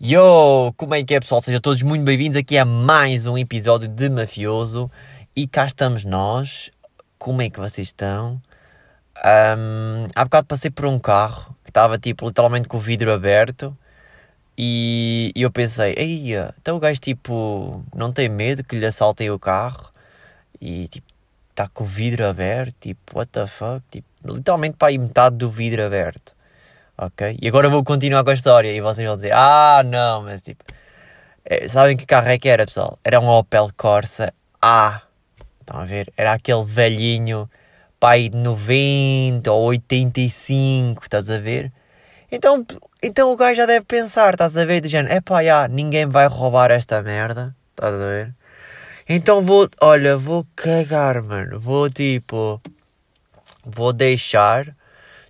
Yo, como é que é pessoal? Sejam todos muito bem-vindos aqui a mais um episódio de Mafioso e cá estamos nós. Como é que vocês estão? Um, há bocado passei por um carro que estava tipo literalmente com o vidro aberto e, e eu pensei, ei, então o gajo tipo não tem medo que lhe assaltem o carro e tipo está com o vidro aberto, tipo what the fuck, tipo, literalmente para aí metade do vidro aberto ok? E agora vou continuar com a história e vocês vão dizer, ah, não, mas tipo, é, sabem que carro é que era, pessoal? Era um Opel Corsa A, estão a ver? Era aquele velhinho, pai de 90 ou 85, estás a ver? Então, então o gajo já deve pensar, estás a ver? Dizendo, é pá, já, ninguém vai roubar esta merda, estás a ver? Então vou, olha, vou cagar, mano, vou tipo, vou deixar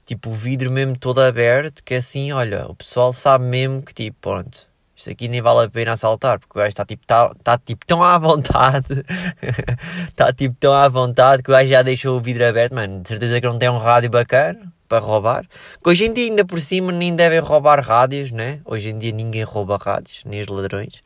tipo o vidro mesmo todo aberto, que assim, olha, o pessoal sabe mesmo que tipo, pronto, isto aqui nem vale a pena assaltar, porque o gajo está tipo, tá, tá, tipo tão à vontade, está tipo tão à vontade que o gajo já deixou o vidro aberto, mano, de certeza que não tem um rádio bacana para roubar, que hoje em dia ainda por cima nem devem roubar rádios, né? Hoje em dia ninguém rouba rádios, nem os ladrões.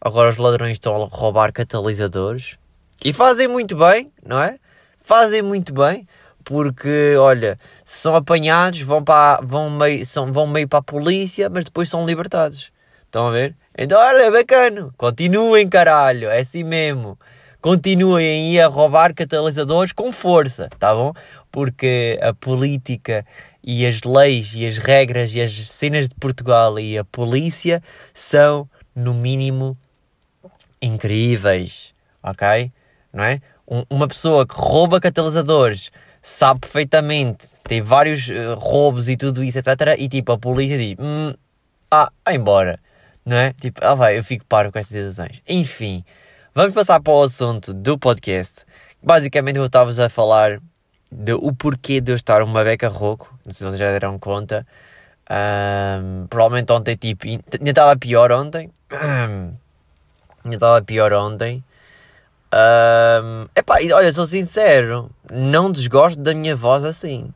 Agora os ladrões estão a roubar catalisadores e fazem muito bem, não é? Fazem muito bem porque olha, se são apanhados, vão, para, vão, meio, são, vão meio para a polícia, mas depois são libertados. Estão a ver? Então, olha, é bacana. Continuem, caralho, é assim mesmo. Continuem a roubar catalisadores com força, tá bom? Porque a política e as leis e as regras e as cenas de Portugal e a polícia são, no mínimo, incríveis, ok? Não é? Um, uma pessoa que rouba catalisadores sabe perfeitamente, tem vários uh, roubos e tudo isso, etc. E tipo, a polícia diz: hum, ah, vai embora, não é? Tipo, ah, vai, eu fico paro com estas decisões. Enfim, vamos passar para o assunto do podcast. Basicamente, eu estava a falar do o porquê de eu estar uma beca rouco. Não sei se vocês já deram conta. Um, provavelmente ontem, tipo, ainda estava pior ontem. Ainda estava pior ontem. Um, epá, olha, sou sincero, não desgosto da minha voz assim.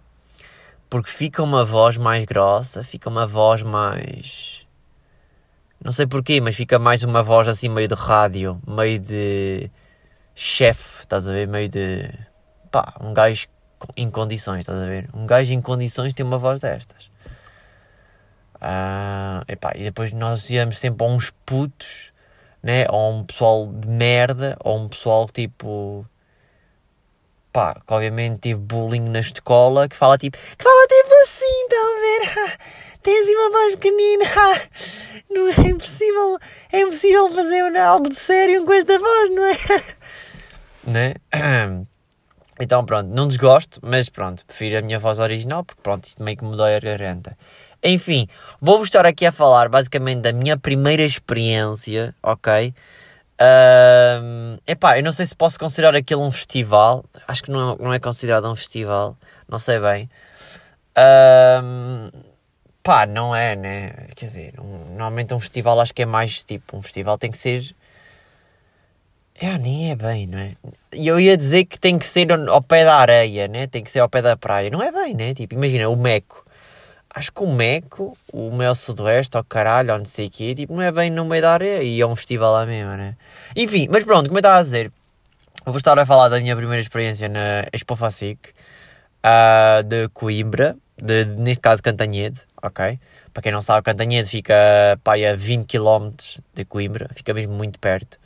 Porque fica uma voz mais grossa, fica uma voz mais. Não sei porquê, mas fica mais uma voz assim meio de rádio, meio de chefe, estás a ver? Meio de. pá, um gajo em condições, estás a ver? Um gajo em condições tem uma voz destas. Uh, epá, e depois nós íamos sempre a uns putos né? Ou um pessoal de merda, ou um pessoal tipo. pá, que obviamente teve bullying na escola, que fala tipo. que fala tipo assim, ver? Tem assim uma voz pequenina, não é impossível, é impossível fazer algo de sério com esta voz, não é? né? Então pronto, não desgosto, mas pronto, prefiro a minha voz original, porque pronto, isto meio que dói a garganta. Enfim, vou-vos estar aqui a falar basicamente da minha primeira experiência, ok? Um, epá, eu não sei se posso considerar aquilo um festival. Acho que não é, não é considerado um festival. Não sei bem. Um, pá, não é, né? Quer dizer, um, normalmente um festival acho que é mais tipo. Um festival tem que ser. É, nem é bem, não é? E eu ia dizer que tem que ser ao pé da areia, né? Tem que ser ao pé da praia. Não é bem, né? Tipo, imagina, o Meco acho que o Meco, o Mel Sudoeste, ou caralho, ou não sei o quê, tipo, não é bem no meio da área e é um festival lá mesmo, né? Enfim, mas pronto, como eu estava a dizer, vou estar a falar da minha primeira experiência na Expo Facic, uh, de Coimbra, de, neste caso Cantanhede, ok? Para quem não sabe, Cantanhede fica pá, a 20 km de Coimbra, fica mesmo muito perto.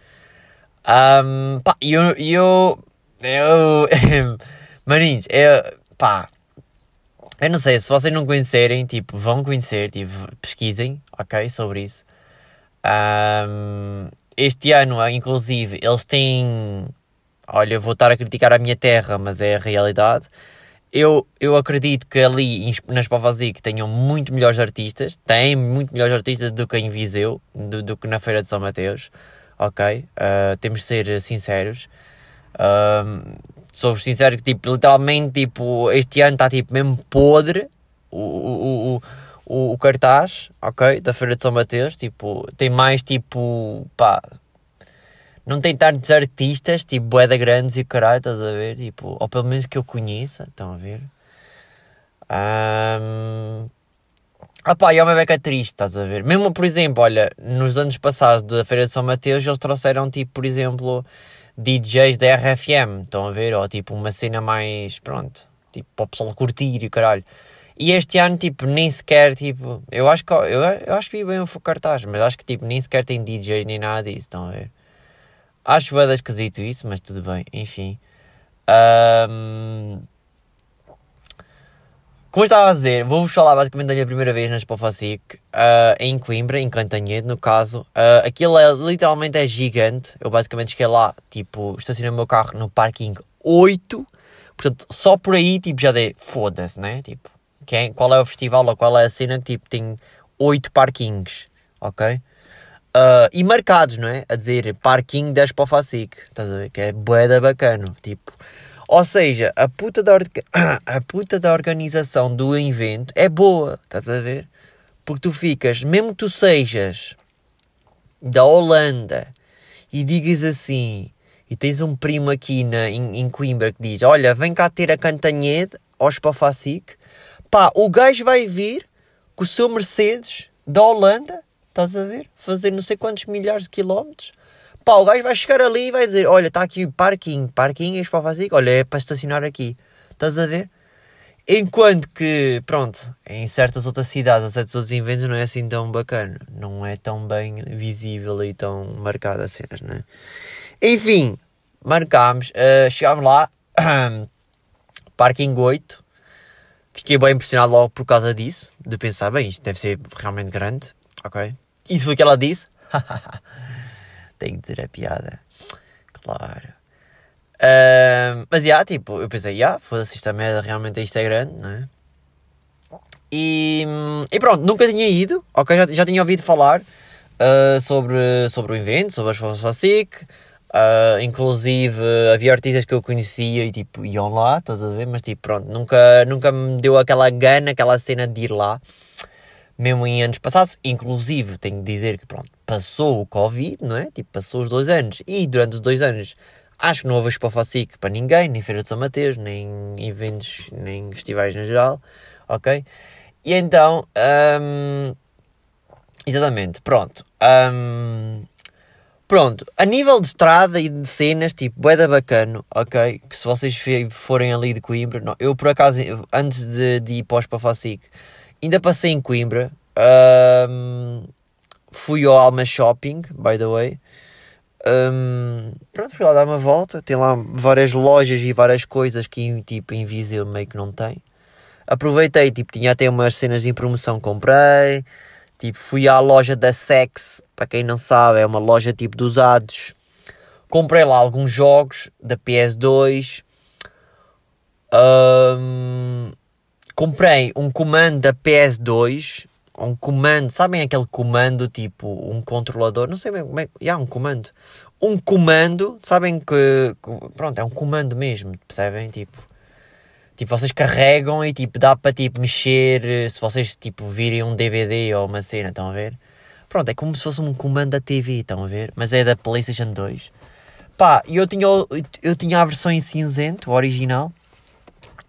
Um, pá, eu, eu, eu, maninhos, eu, pá, eu não sei, se vocês não conhecerem, tipo, vão conhecer, tipo, pesquisem, ok, sobre isso. Um, este ano, inclusive, eles têm. Olha, vou estar a criticar a minha terra, mas é a realidade. Eu, eu acredito que ali nas Pavazic tenham muito melhores artistas, têm muito melhores artistas do que em Viseu, do, do que na Feira de São Mateus, ok? Uh, temos de ser sinceros. Um, sou-vos sincero que, tipo, literalmente, tipo, este ano está, tipo, mesmo podre o, o, o, o, o cartaz, ok, da Feira de São Mateus, tipo, tem mais, tipo, pá, não tem tantos artistas, tipo, boeda grandes e caralho, estás a ver, tipo, ou pelo menos que eu conheça, estão a ver. Um, Ah pá, e é uma beca triste, estás a ver? Mesmo, por exemplo, olha, nos anos passados da Feira de São Mateus, eles trouxeram, tipo, por exemplo, DJs da RFM, estão a ver? Ou, tipo, uma cena mais, pronto, tipo, para o pessoal curtir e caralho. E este ano, tipo, nem sequer, tipo, eu acho que, eu, eu acho que vi bem o cartaz, mas acho que, tipo, nem sequer tem DJs nem nada disso, estão a ver? Acho bem esquisito isso, mas tudo bem, enfim. Um, como estava a dizer, vou-vos falar basicamente da minha primeira vez na Expo uh, em Coimbra, em Cantanhede, no caso. Uh, aquilo é, literalmente é gigante. Eu basicamente cheguei lá, tipo, estacionei o meu carro no parking 8. Portanto, só por aí, tipo, já dei, foda-se, né? Tipo, quem, qual é o festival ou qual é a cena que, tipo, tem 8 parkings, ok? Uh, e marcados, não é? A dizer, parking da Expo Facic, estás a ver? Que é boeda bacana, tipo... Ou seja, a puta, da a puta da organização do evento é boa, estás a ver? Porque tu ficas, mesmo que tu sejas da Holanda e digas assim, e tens um primo aqui na, em, em Coimbra que diz: Olha, vem cá ter a Cantanhede ao Spafacic, pá, o gajo vai vir com o seu Mercedes da Holanda, estás a ver? Fazer não sei quantos milhares de quilómetros Pá, o gajo vai chegar ali e vai dizer: Olha, está aqui o parking, parking, para fazer, olha, é para estacionar aqui. Estás a ver? Enquanto que, pronto, em certas outras cidades, a certos outros eventos, não é assim tão bacana. Não é tão bem visível e tão marcada as cenas, não é? Enfim, marcámos, uh, chegámos lá, parking 8. Fiquei bem impressionado logo por causa disso, de pensar, bem, isto deve ser realmente grande, ok? Isso foi o que ela disse. tenho que dizer a piada. Claro. Uh, mas, já, yeah, tipo, eu pensei, já, yeah, foda-se, esta merda realmente isto é grande, não é? E, e pronto, nunca tinha ido, ok? Já, já tinha ouvido falar uh, sobre, sobre o evento, sobre as Forças SIC. Uh, inclusive, havia artistas que eu conhecia e tipo, iam lá, estás a ver? Mas tipo, pronto, nunca, nunca me deu aquela gana, aquela cena de ir lá mesmo em anos passados, inclusive tenho de dizer que pronto, passou o Covid, não é? Tipo, passou os dois anos e durante os dois anos acho que não houve Expo Facic para ninguém, nem Feira de São Mateus, nem eventos, nem festivais no geral, ok? E então, um, exatamente, pronto. Um, pronto, a nível de estrada e de cenas, tipo, boeda bacana, ok? Que se vocês forem ali de Coimbra, não, eu por acaso, antes de, de ir para o Expo Facic, Ainda passei em Coimbra. Um, fui ao Alma Shopping, by the way. Um, pronto, fui lá dar uma volta. Tem lá várias lojas e várias coisas que tipo em Viseu meio que não tem. Aproveitei, tipo, tinha até umas cenas em promoção, comprei. Tipo, fui à loja da Sex, para quem não sabe, é uma loja tipo de usados. Comprei lá alguns jogos da PS2. Um, comprei um comando da PS2, um comando, sabem aquele comando tipo um controlador, não sei bem como é, yeah, um comando. Um comando, sabem que, pronto, é um comando mesmo, percebem? Tipo, tipo, vocês carregam e tipo, dá para tipo mexer, se vocês tipo virem um DVD ou uma cena, estão a ver? Pronto, é como se fosse um comando da TV, estão a ver? Mas é da PlayStation 2. Pá, eu tinha, eu tinha a versão em cinzento, original,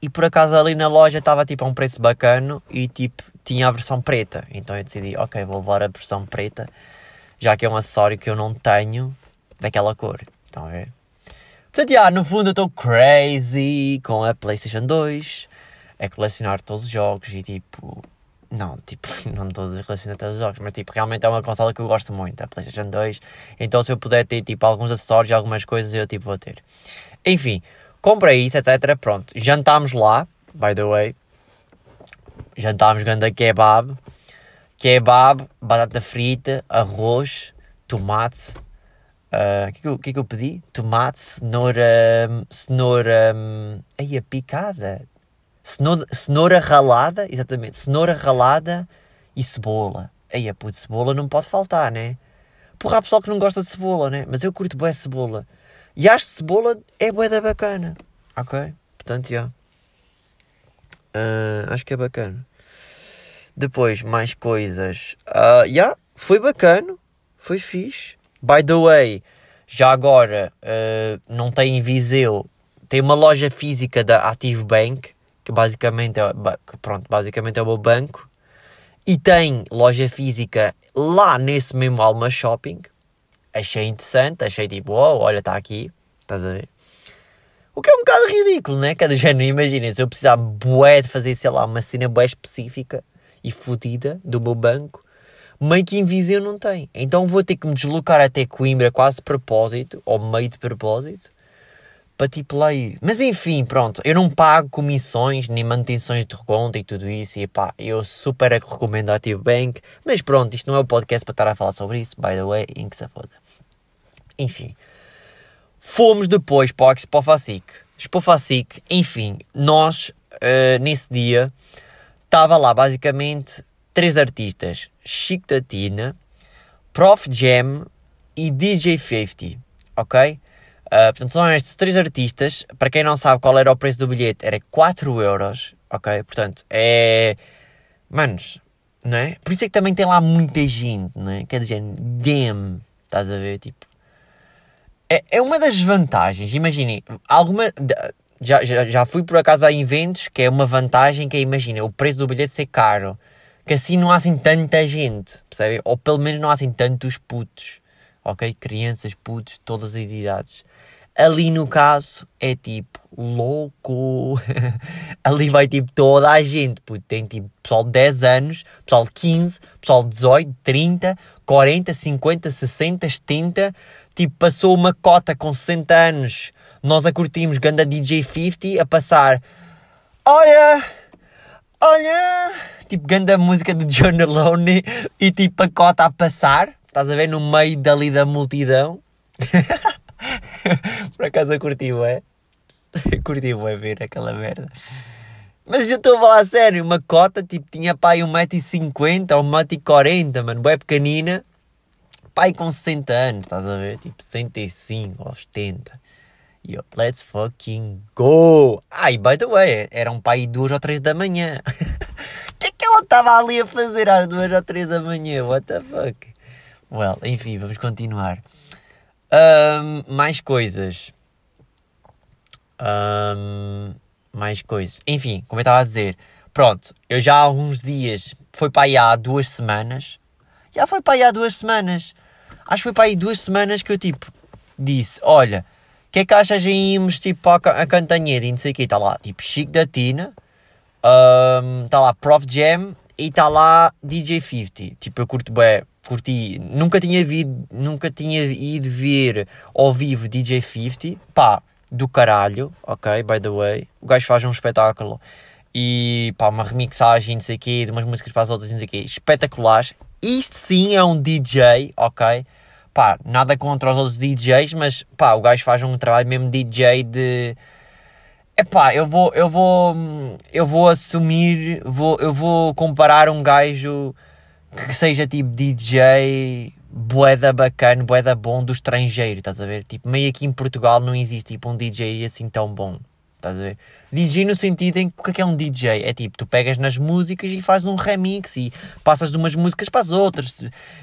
e por acaso ali na loja estava tipo a um preço bacano e tipo tinha a versão preta. Então eu decidi, ok, vou levar a versão preta, já que é um acessório que eu não tenho daquela cor. Estão a ver? Portanto, yeah, no fundo eu estou crazy com a PlayStation 2, é colecionar todos os jogos e tipo. Não, tipo, não todos a colecionar todos os jogos, mas tipo, realmente é uma consola que eu gosto muito, a PlayStation 2. Então se eu puder ter tipo alguns acessórios e algumas coisas, eu tipo vou ter. Enfim, Comprei isso, etc. Pronto, jantámos lá, by the way. Jantámos ganda kebab. Kebab, batata frita, arroz, tomate. Ah, o uh, que, que, que, que, eu pedi? Tomate, cenoura. Cenoura. Aí a picada. Cenoura, cenoura ralada, exatamente. Cenoura ralada e cebola. Aí a puta cebola não pode faltar, né? Porra, há pessoal que não gosta de cebola, né? Mas eu curto bem cebola. E acho que cebola é bué da bacana. Ok? Portanto, já. Yeah. Uh, acho que é bacana. Depois, mais coisas. Uh, yeah, foi bacana. Foi fixe. By the way, já agora, uh, não tem em Viseu. Tem uma loja física da Active Bank. Que basicamente é, pronto, basicamente é o meu banco. e tem loja física lá nesse mesmo Alma Shopping. Achei interessante, achei tipo, wow, olha, está aqui, estás a ver? O que é um bocado ridículo, né? Cada género, imaginem, se eu precisar bué de fazer, sei lá, uma cena bué específica e fodida do meu banco, meio que Viseu não tem. Então vou ter que me deslocar até Coimbra quase de propósito, ou meio de propósito, para tipo lá ir. Mas enfim, pronto, eu não pago comissões nem manutenções de conta e tudo isso. E pá, eu super recomendo a Active Bank. Mas pronto, isto não é o podcast para estar a falar sobre isso, by the way, em que se foda. Enfim. Fomos depois para o Expo Facic. Expo Facic, enfim, nós, uh, nesse dia, estava lá basicamente três artistas. Chico da Tina, Prof Jam e DJ 50, ok? Uh, portanto, são estes três artistas. Para quem não sabe qual era o preço do bilhete, era 4 euros, ok? Portanto, é... Manos, não é? Por isso é que também tem lá muita gente, não é? Quer dizer, damn, estás a ver, tipo... É, é uma das vantagens, imaginem, alguma... Já, já, já fui por acaso a eventos que é uma vantagem que é, imagina, o preço do bilhete ser caro. Que assim não há assim tanta gente, percebe? Ou pelo menos não há assim tantos putos, ok? Crianças, putos, todas as idades. Ali no caso é tipo louco. Ali vai tipo toda a gente. Puto. Tem tipo pessoal de 10 anos, pessoal de 15, pessoal de 18, 30, 40, 50, 60, 70. Tipo, passou uma cota com 60 anos. Nós a curtimos ganda DJ 50 a passar. Olha! Olha! Tipo, ganda música do John Alone e tipo a cota a passar. Estás a ver? No meio dali da multidão. Por acaso eu curti, é? curti, é ver aquela merda. Mas eu estou a falar sério, uma cota, tipo, tinha pai 1,50m ou 1,40m, mano, é pequenina. Pai com 60 anos, estás a ver? Tipo, 65 ou 70. E eu, let's fucking go! Ai, by the way, era um pai 2 ou 3 da manhã. O que é que ela estava ali a fazer às 2 ou 3 da manhã? What the fuck? Well, enfim, vamos continuar. Um, mais coisas. Um, mais coisas. Enfim, como eu estava a dizer, pronto, eu já há alguns dias, foi para aí há duas semanas, já foi para aí há duas semanas, acho que foi para aí duas semanas que eu tipo disse: Olha, o que é que achas em irmos tipo a, a Cantanhede e não sei o que, está lá tipo Chico da Tina, está um, lá Prof Jam e está lá DJ 50. Tipo, eu curto bem curti, nunca tinha, vido, nunca tinha ido ver ao vivo DJ 50, pá, do caralho, ok, by the way, o gajo faz um espetáculo e pá, uma remixagem, não sei o quê, de umas músicas para as outras, não sei o quê, espetaculares, isto sim é um DJ, ok, pá, nada contra os outros DJs, mas pá, o gajo faz um trabalho mesmo DJ de... Epá, eu vou, eu vou, eu vou assumir, vou, eu vou comparar um gajo que seja tipo DJ boeda bacana, boeda bom do estrangeiro, estás a ver? Tipo, meio aqui em Portugal não existe tipo um DJ assim tão bom, estás a ver? DJ no sentido em que o que é, é um DJ? É tipo, tu pegas nas músicas e fazes um remix e passas de umas músicas para as outras,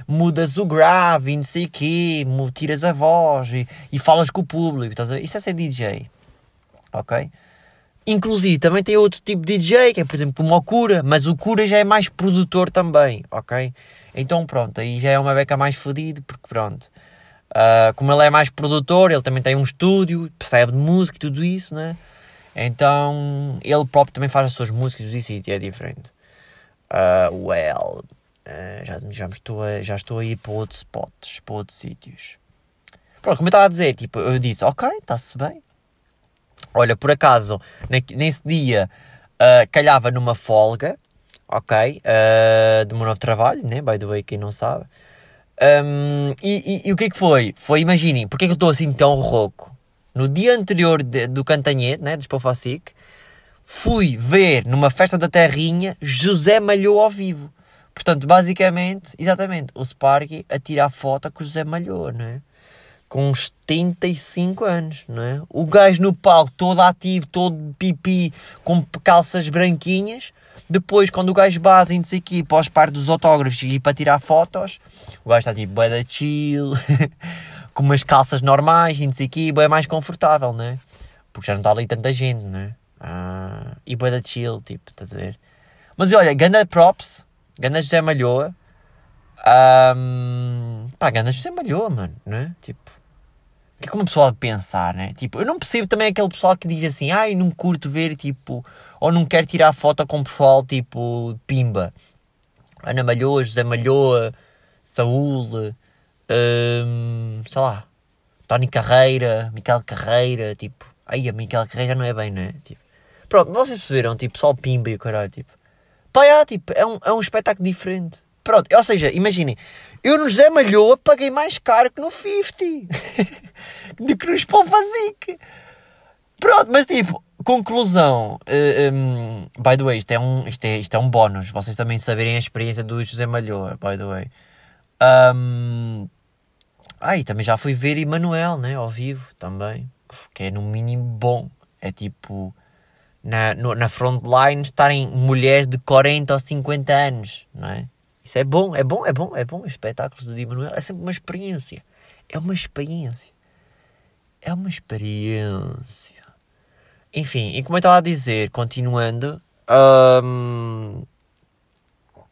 mudas o grave e não sei o quê, tiras a voz e, e falas com o público, estás a ver? Isso é ser DJ, ok? Inclusive, também tem outro tipo de DJ, que é, por exemplo, como o Cura, mas o Cura já é mais produtor também, ok? Então, pronto, aí já é uma beca mais fodido, porque pronto, uh, como ele é mais produtor, ele também tem um estúdio, percebe de música e tudo isso, né? Então, ele próprio também faz as suas músicas e isso é diferente. Uh, well, uh, já, já, estou a, já estou a ir para outros spots, para outros sítios. Pronto, como eu estava a dizer, tipo, eu disse, ok, está-se bem, Olha, por acaso, nesse dia uh, calhava numa folga, ok? Uh, do meu novo trabalho, né? By the way, quem não sabe. Um, e, e, e, o que é que foi? Foi, imaginem, porque é que eu estou assim tão rouco? No dia anterior de, do Cantanhete, né? Do Spofacic, fui ver numa festa da Terrinha José Malhou ao vivo. Portanto, basicamente, exatamente, o Sparky a tirar foto com o José Malhou, né? Com uns 75 anos, não é? O gajo no palco, todo ativo, todo pipi, com calças branquinhas. Depois, quando o gajo base e sei aqui, para os par dos autógrafos e para tirar fotos, o gajo está tipo, bué da chill, com umas calças normais e sei aqui, bué mais confortável, não é? Porque já não está ali tanta gente, não é? Ah, e bué da chill, tipo, estás a ver? Mas olha, ganda props, Ganda José Malhoa. Um, pá, Ganda José Malhoa, mano, não é? Tipo, o que é que uma pessoa de pensar, né? Tipo, eu não percebo também aquele pessoal que diz assim, ai, não curto ver, tipo, ou não quero tirar foto com pessoal, tipo, pimba. Ana Malhoa, José Malhoa, Saúl, um, sei lá, Tony Carreira, Miquel Carreira, tipo, ai, a Miquel Carreira já não é bem, não é? Tipo, pronto, vocês perceberam, tipo, só o pimba e o caralho, tipo, pá, é, tipo, é um, é um espetáculo diferente. Pronto, ou seja, imaginem, eu no José Malhoa paguei mais caro que no 50 do que no Spolfazic. Pronto, mas tipo, conclusão. Uh, eh, um, by the way, isto é, um, isto, é, isto é um bónus. Vocês também saberem a experiência do José Malhoa, by the way. Um, ah, e também já fui ver Emanuel, né? Ao vivo também. Que é no mínimo bom. É tipo. Na, na frontline estarem mulheres de 40 ou 50 anos, não é? Isso é bom, é bom, é bom, é bom. Os espetáculos do Di Manuel é sempre uma experiência. É uma experiência. É uma experiência. Enfim, e como eu estava a dizer, continuando. Um... O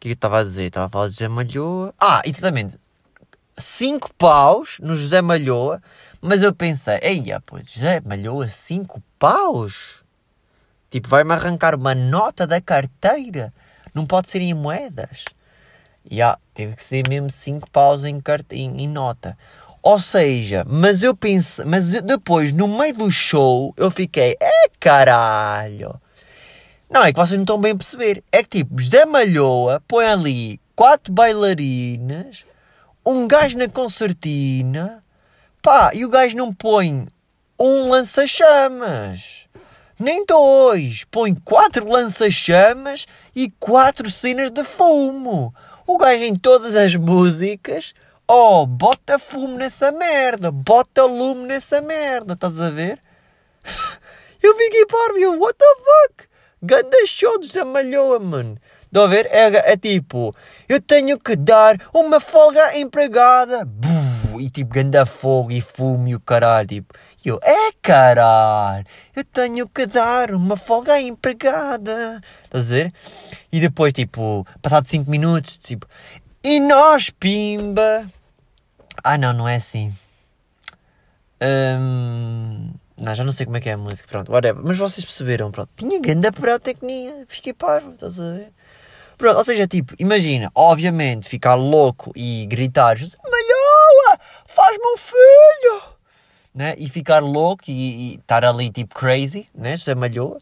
que é eu estava a dizer? Estava a falar de José Malhoa. Ah, exatamente. 5 paus no José Malhoa. Mas eu pensei, eia, pois, José Malhoa, 5 paus? Tipo, vai-me arrancar uma nota da carteira não pode ser em moedas. Já, yeah, teve que ser mesmo 5 paus em, em, em, nota. Ou seja, mas eu pensei, mas depois, no meio do show, eu fiquei, é caralho. Não, é que vocês não estão bem a perceber. É que tipo, José Malhoa põe ali quatro bailarinas, um gajo na concertina, pá, e o gajo não põe um lança-chamas nem dois, põe quatro lança-chamas e quatro cenas de fumo. O gajo em todas as músicas, oh, bota fumo nessa merda, bota lume nessa merda, estás a ver? Eu fiquei para mim, what the fuck? Ganda show de Zamalhoa, mano. Estão a ver? É, é, tipo, eu tenho que dar uma folga empregada. E tipo, ganda fogo e fumo e o caralho, tipo. Eu, é caralho, eu tenho que dar uma folga à empregada. Estás a ver? E depois, tipo, passado 5 minutos, tipo, e nós, pimba. Ah, não, não é assim. Um, não, já não sei como é que é a música, pronto, whatever. Mas vocês perceberam, pronto. Tinha grande pirotecnia, fiquei parvo, estás a ver? Pronto, ou seja, tipo, imagina, obviamente, ficar louco e gritar, Malhoa, faz-me um filho né? E ficar louco e, e estar ali tipo crazy, né? José Malhoa.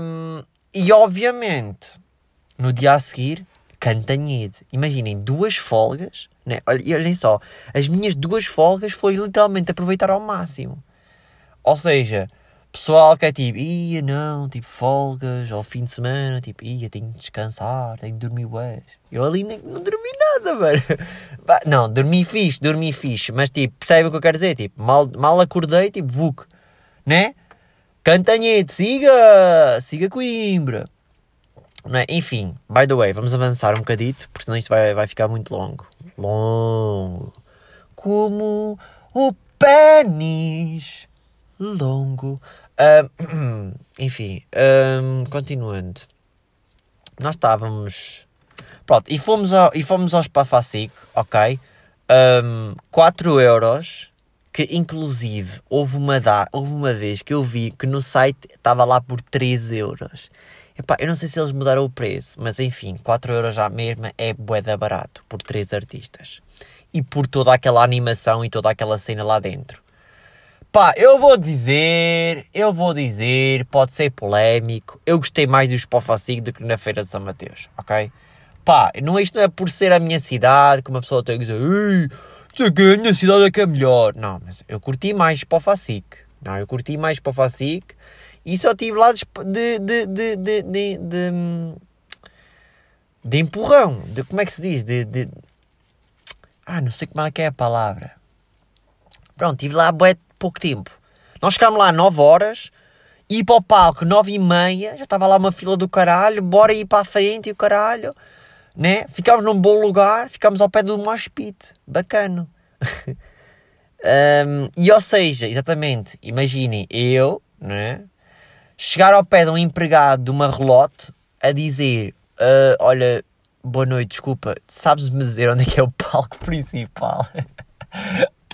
Um, e obviamente, no dia a seguir, Cantanhede. Imaginem, duas folgas, né? Olhem só, as minhas duas folgas foi literalmente aproveitar ao máximo. Ou seja, pessoal que é tipo, ia não, tipo folgas, ao fim de semana, tipo, ia, tenho de descansar, tenho de dormir ués. Eu ali nem, não dormi nada, mano. Não, dormi fixe, dormi fixe, mas tipo, percebe o que eu quero dizer? Tipo, mal, mal acordei, tipo, vuc, né? Cantanhete, siga, siga Coimbra. Não é? Enfim, by the way, vamos avançar um bocadito, porque senão isto vai, vai ficar muito longo. Longo. Como o pênis longo. Um, enfim, continuando. Nós estávamos. Pronto, e fomos, ao, e fomos ao Spa ok? Um, 4 euros. Que inclusive houve uma, da, houve uma vez que eu vi que no site estava lá por 3 euros. Epá, eu não sei se eles mudaram o preço, mas enfim, 4 euros já mesmo é boeda barato por 3 artistas. E por toda aquela animação e toda aquela cena lá dentro. Pá, eu vou dizer, eu vou dizer, pode ser polémico, eu gostei mais dos Pofacigo do que na Feira de São Mateus, ok? Pá, não, isto não é por ser a minha cidade que uma pessoa tem que dizer, ei, sei que a minha cidade é que é melhor. Não, mas eu curti mais Pofacic, não, eu curti mais Pofacic e só tive lá de, de, de, de, de, de, de empurrão, de como é que se diz, de, de... Ah, não sei como é que é a palavra. Pronto, tive lá bué pouco tempo. Nós chegámos lá 9 horas, ir para o palco 9 e meia, já estava lá uma fila do caralho, bora ir para a frente e o caralho, né? Ficámos num bom lugar, ficámos ao pé do mosh pit, bacana. um, e ou seja, exatamente, imaginem, eu, né? Chegar ao pé de um empregado de uma relote a dizer uh, olha, boa noite, desculpa, sabes-me dizer onde é que é o palco principal?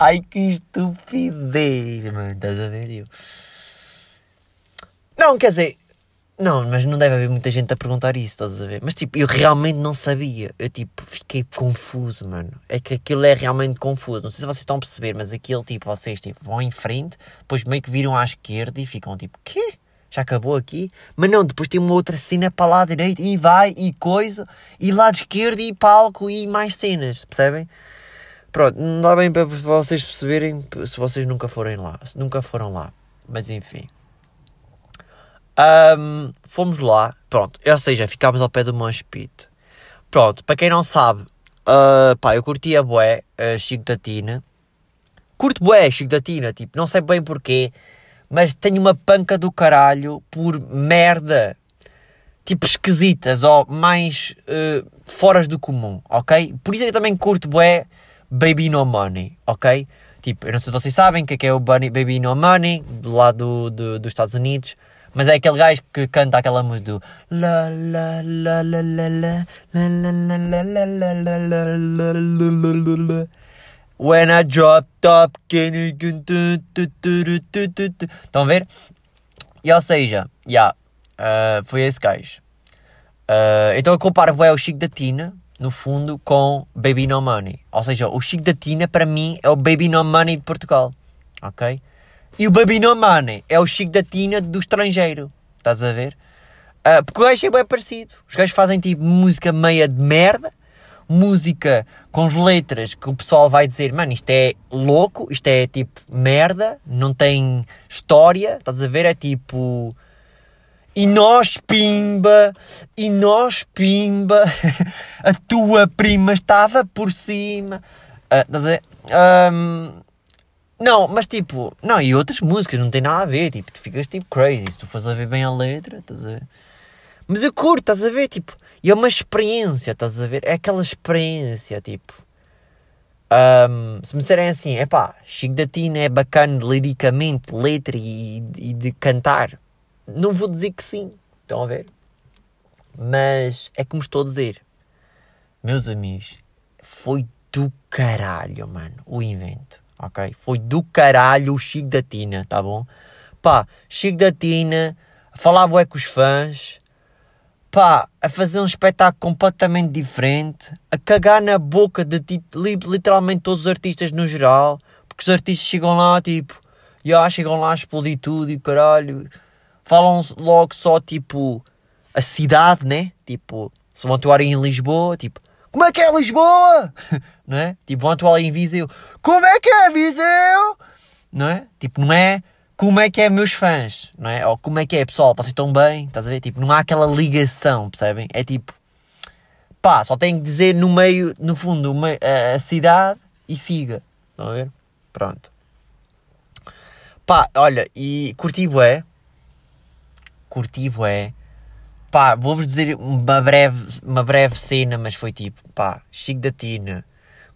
Ai que estupidez, mano, estás a ver? Eu... Não, quer dizer, não, mas não deve haver muita gente a perguntar isso, estás a ver? Mas tipo, eu realmente não sabia. Eu tipo, fiquei confuso, mano. É que aquilo é realmente confuso. Não sei se vocês estão a perceber, mas aquilo tipo, vocês tipo, vão em frente, depois meio que viram à esquerda e ficam tipo, quê? Já acabou aqui? Mas não, depois tem uma outra cena para lá direito e vai e coisa, e lado esquerdo e palco e mais cenas, percebem? Pronto, não dá bem para vocês perceberem se vocês nunca forem lá, se nunca foram lá. Mas enfim. Um, fomos lá, pronto, ou seja, ficámos ao pé do Mosh Pit. Pronto, para quem não sabe, uh, pá, eu curti a bué, uh, Chico da Tina. Curto bué, Chico da Tina, tipo, não sei bem porquê, mas tenho uma panca do caralho por merda, tipo, esquisitas ou mais uh, foras do comum, ok? Por isso é que eu também curto bué Baby No Money, ok? Tipo, eu não sei se vocês sabem o que é, é o Baby No Money, do lado do, dos Estados Unidos. Mas é aquele gajo que canta aquela música do When I drop top can you Estão a ver? E ou seja, yeah, uh, foi esse gajo. Uh, então eu comparo bem o Chico da Tina, no fundo, com Baby No Money. Ou seja, o Chico da Tina para mim é o Baby No Money de Portugal. Ok? E o Baby No Money é o Chico da Tina do estrangeiro. Estás a ver? Uh, porque o gajo é bem parecido. Os gajos fazem tipo música meia de merda, música com as letras que o pessoal vai dizer, mano, isto é louco, isto é tipo merda, não tem história, estás a ver? É tipo. E nós, pimba, e nós, pimba, a tua prima estava por cima. Uh, estás a ver? Um, não, mas tipo, não, e outras músicas não tem nada a ver, tipo, tu ficas tipo crazy se tu fores a ver bem a letra, estás a ver? Mas eu curto, estás a ver, tipo, e é uma experiência, estás a ver? É aquela experiência, tipo. Um, se me disserem assim, é pá, Chico da Tina é bacana liricamente, letra e, e de cantar, não vou dizer que sim, estão a ver? Mas é como estou a dizer, meus amigos, foi do caralho, mano, o evento ok? Foi do caralho o Chico da Tina, tá bom? Pá, Chico da Tina, falar bué com os fãs, pá, a fazer um espetáculo completamente diferente, a cagar na boca de literalmente todos os artistas no geral, porque os artistas chegam lá, tipo, e yeah, chegam lá a explodir tudo e caralho, falam logo só, tipo, a cidade, né? Tipo, se vão atuar em Lisboa, tipo, como é que é Lisboa? não é? Tipo, vão atuar em Viseu. Como é que é Viseu? Não é? Tipo, não é como é que é meus fãs, não é? Ou como é que é pessoal, vocês estão bem? Estás a ver? Tipo, não há aquela ligação, percebem? É tipo, pá, só tem que dizer no meio, no fundo, a, a cidade e siga. Estão a ver? Pronto. Pá, olha, e curti bué. Curti bué pá, vou-vos dizer uma breve, uma breve cena, mas foi tipo, pá, Chico da Tina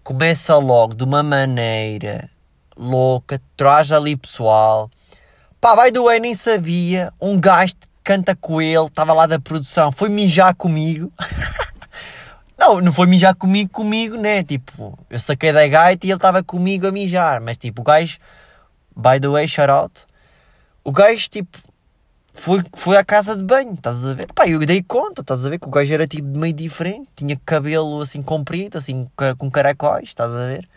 começa logo de uma maneira louca, traz ali pessoal. Pá, vai do nem sabia, um gajo canta com ele, estava lá da produção, foi mijar comigo. não, não foi mijar comigo, comigo, né? Tipo, eu saquei da gaita e ele estava comigo a mijar, mas tipo, o gajo, by the way, shout out, o gajo, tipo, foi, foi à casa de banho, estás a ver? Pá, eu dei conta, estás a ver? Que o gajo era tipo meio diferente, tinha cabelo assim comprido, assim com caracóis, estás a ver?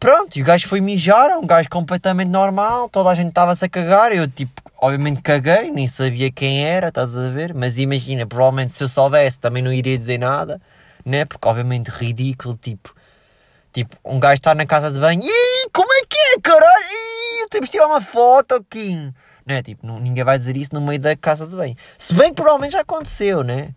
Pronto, e o gajo foi mijar, é um gajo completamente normal, toda a gente estava-se a cagar, eu tipo, obviamente caguei, nem sabia quem era, estás a ver? Mas imagina, provavelmente se eu soubesse também não iria dizer nada, né? Porque obviamente ridículo, tipo, tipo, um gajo está na casa de banho, e como é que é, caralho? Ih, temos de tirar uma foto aqui né? Tipo, não, ninguém vai dizer isso no meio da casa de bem. Se bem que provavelmente já aconteceu, né?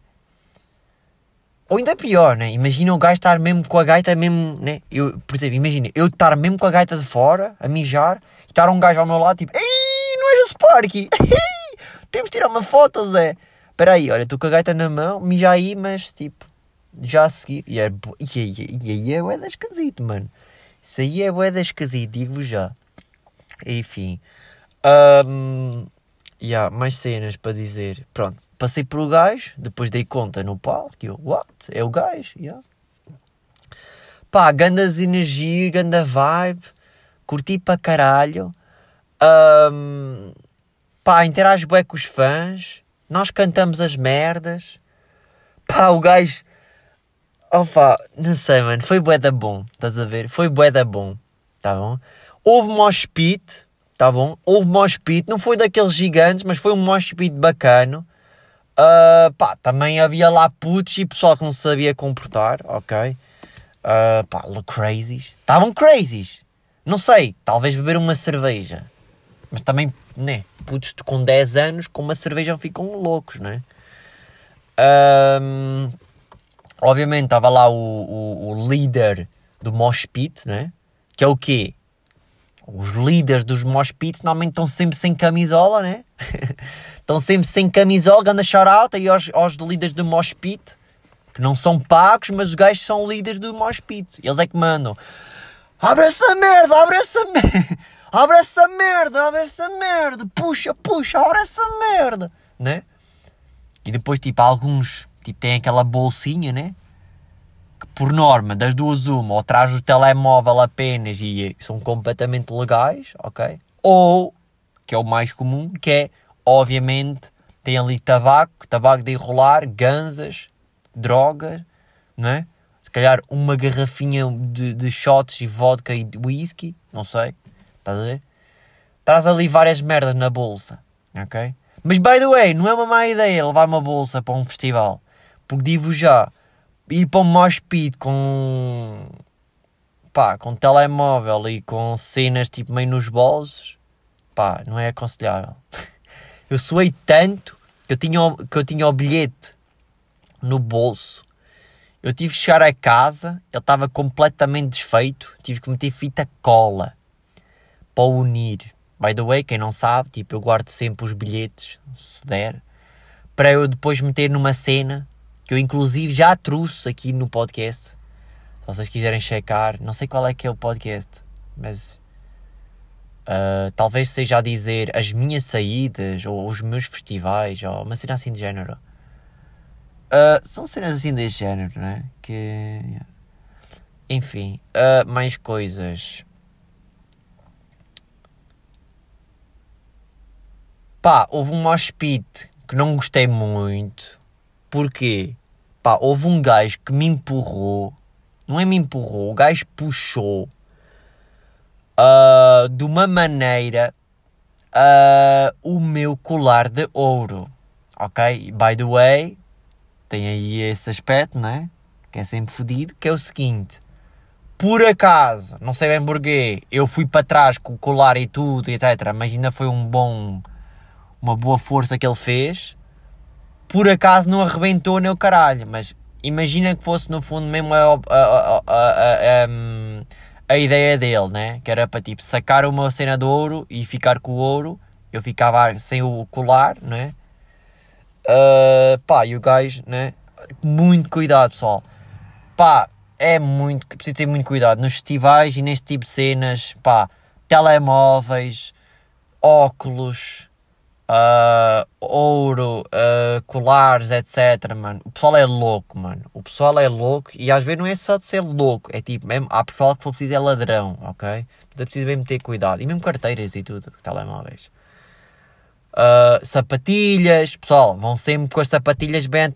Ou ainda pior, né? Imagina o gajo estar mesmo com a gaita mesmo, né? Eu, por exemplo, imagina eu estar mesmo com a gaita de fora, a mijar, e estar um gajo ao meu lado, tipo, ei, não és o Sparky! Temos de tirar uma foto, Zé! Espera aí, olha, estou com a gaita na mão, mija aí, mas tipo, já a seguir. E, é, aí é boeda esquisito, mano. Isso aí é boeda esquisito, digo-vos já. Enfim. Um, yeah, mais cenas para dizer. Pronto, passei por o gajo, depois dei conta no palco, e eu, what? É o gajo, yeah. Pá, gandas energia, ganda vibe, curti para caralho. Um, pá, interage bem com os fãs, nós cantamos as merdas. Pá, o gajo, pá, não sei, mano, foi bué da bom, estás a ver? Foi bué da bom, tá bom? Houve mosh pit, tá bom? Houve mosh pit, não foi daqueles gigantes, mas foi um mosh pit bacano. Uh, pá, também havia lá putos e pessoal que não sabia comportar, ok? Uh, pá, crazies. Estavam crazies. Não sei, talvez beber uma cerveja. Mas também, né, putos com 10 anos com uma cerveja ficam loucos, né? Um, obviamente estava lá o, o, o, líder do Mosh Pit, né? Que é o quê? Os líderes dos Mosh Pits normalmente estão sempre sem camisola, né? estão sempre sem camisola, anda shout-out aí aos, aos líderes do Mosh Pit, que não são pagos, mas os gajos são líderes do Mosh Pit. Eles é que mandam. Abre essa merda, abre essa merda, abre essa merda, abre essa merda, puxa, puxa, abre essa merda, né? E depois, tipo, alguns, tipo, têm aquela bolsinha, né? Por norma, das duas uma, ou traz o telemóvel apenas e são completamente legais, ok? Ou, que é o mais comum, que é obviamente, tem ali tabaco, tabaco de enrolar, ganzas, drogas, não é? Se calhar uma garrafinha de, de shots e vodka e whisky, não sei, estás a ver? Traz ali várias merdas na bolsa, ok? Mas, by the way, não é uma má ideia levar uma bolsa para um festival, porque digo já, ir para um mosh pit com pá, com telemóvel e com cenas tipo meio nos bolsos, pá, não é aconselhável. Eu suei tanto que eu tinha, que eu tinha o bilhete no bolso. Eu tive que chegar a casa, ele estava completamente desfeito, tive que meter fita cola para unir. By the way, quem não sabe, tipo, eu guardo sempre os bilhetes, se der, para eu depois meter numa cena que eu inclusive já trouxe aqui no podcast. Se vocês quiserem checar, não sei qual é que é o podcast, mas Uh, talvez seja a dizer as minhas saídas ou os meus festivais ou uma cena assim de género. Uh, são cenas assim desse género, né? Que. Enfim, uh, mais coisas. Pá, houve um mosh que não gostei muito. Porquê? Pá, houve um gajo que me empurrou. Não é me empurrou, o gajo puxou uh, de uma maneira uh, o meu colar de ouro. Ok? By the way, tem aí esse aspecto, né? Que é sempre fodido, que é o seguinte. Por acaso, não sei bem porquê, eu fui para trás com o colar e tudo, etc. Mas ainda foi um bom, uma boa força que ele fez. Por acaso não arrebentou nem o caralho, mas imagina que fosse no fundo mesmo a, a, a, a a ideia dele, né? Que era para tipo sacar uma cena de ouro e ficar com o ouro. Eu ficava sem o colar, né? Uh, pá, e o gajo, né? Muito cuidado, pessoal. Pá, é muito. Preciso ter muito cuidado nos festivais e neste tipo de cenas. Pá, telemóveis, óculos uh, ouro, uh, colares, etc, mano. O pessoal é louco, mano. O pessoal é louco e às vezes não é só de ser louco, é tipo, mesmo, há pessoal que for preciso é ladrão, ok? Então é preciso mesmo ter cuidado. E mesmo carteiras e tudo, telemóveis. Uh, sapatilhas, pessoal, vão sempre com as sapatilhas bem.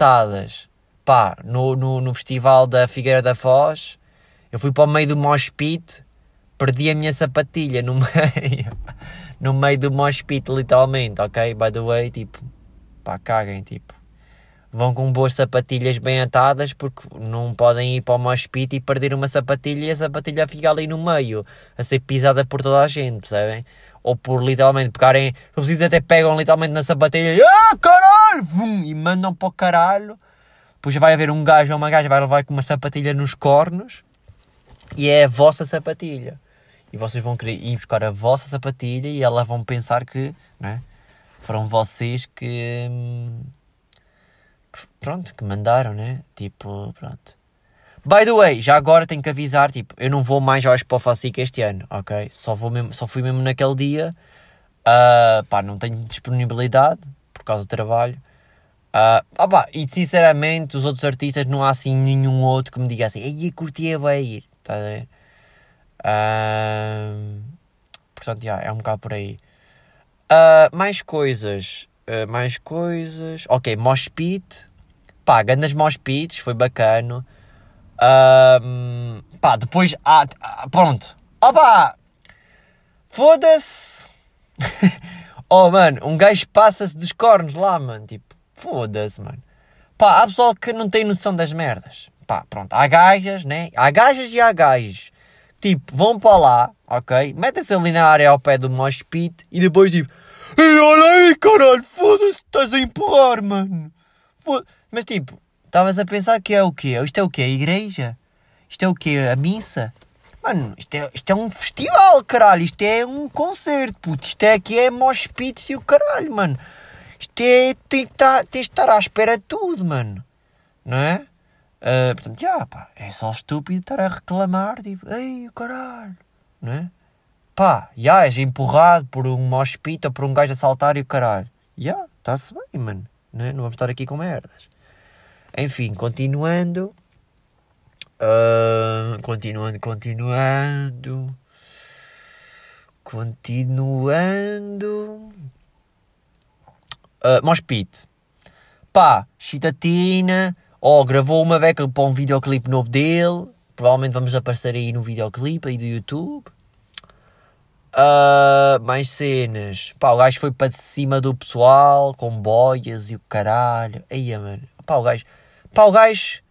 Pá, no, no, no festival da Figueira da Foz, eu fui para o meio do mosh pit, perdi a minha sapatilha no meio no meio do mosh pit, literalmente, ok? By the way, tipo, pá, caguem, tipo. Vão com boas sapatilhas bem atadas porque não podem ir para o mosh pit e perder uma sapatilha e a sapatilha fica ali no meio, a ser pisada por toda a gente, percebem? Ou por literalmente pegarem, preciso até pegam literalmente na sapatilha e ah, caralho! Vum, e mandam para o caralho. Depois vai haver um gajo ou uma gaja vai levar com uma sapatilha nos cornos e é a vossa sapatilha e vocês vão querer ir buscar a vossa sapatilha e elas vão pensar que, né, foram vocês que, que, pronto, que mandaram, né? Tipo, pronto. By the way, já agora tenho que avisar, tipo, eu não vou mais ao Expo Facica este ano, ok? Só, vou mesmo, só fui mesmo naquele dia. Uh, pá, não tenho disponibilidade por causa do trabalho. Uh, opa, e sinceramente, os outros artistas não há assim nenhum outro que me diga assim, aí curtia vai ir, tá a ver? Portanto, yeah, é um bocado por aí. Uh, mais coisas, uh, mais coisas. Ok, Mosh Pit, pá, grandes Mosh Pits, foi bacana. Uh, pá, depois, ah, pronto, opa, foda-se. oh, mano, um gajo passa-se dos cornos lá, mano, tipo. Foda-se, mano. Pá, há pessoal que não tem noção das merdas. Pá, pronto, há gajas, né? Há gajas e há gajos. Tipo, vão para lá, ok? Metem-se ali na área ao pé do mosh pit e depois tipo... Ei, olha aí, caralho, foda-se, estás a empurrar, mano. Mas tipo, estavas a pensar que é o quê? Isto é o quê? A igreja? Isto é o quê? A missa? Mano, isto é, isto é um festival, caralho. Isto é um concerto, puto. Isto é aqui é mosh pits e o caralho, mano. Isto é. Tem tens de estar à espera de tudo, mano. Não é? Uh, portanto, já, pá, é só estúpido estar a reclamar, tipo, ei, o caralho, não é? Pá, já, és empurrado por um mospito ou por um gajo a saltar e o caralho. Já, está-se bem, mano, não é? Não vamos estar aqui com merdas. Enfim, continuando. Uh, continuando, continuando. Continuando. Uh, Moshpit. Pá, Chitatina. Ó, oh, gravou uma beca para um videoclipe novo dele. Provavelmente vamos aparecer aí no videoclipe aí do YouTube. Uh, mais cenas. Pá, o gajo foi para cima do pessoal com boias e o caralho. Aí, mano. Pá, o gajo. Pá, o gajo.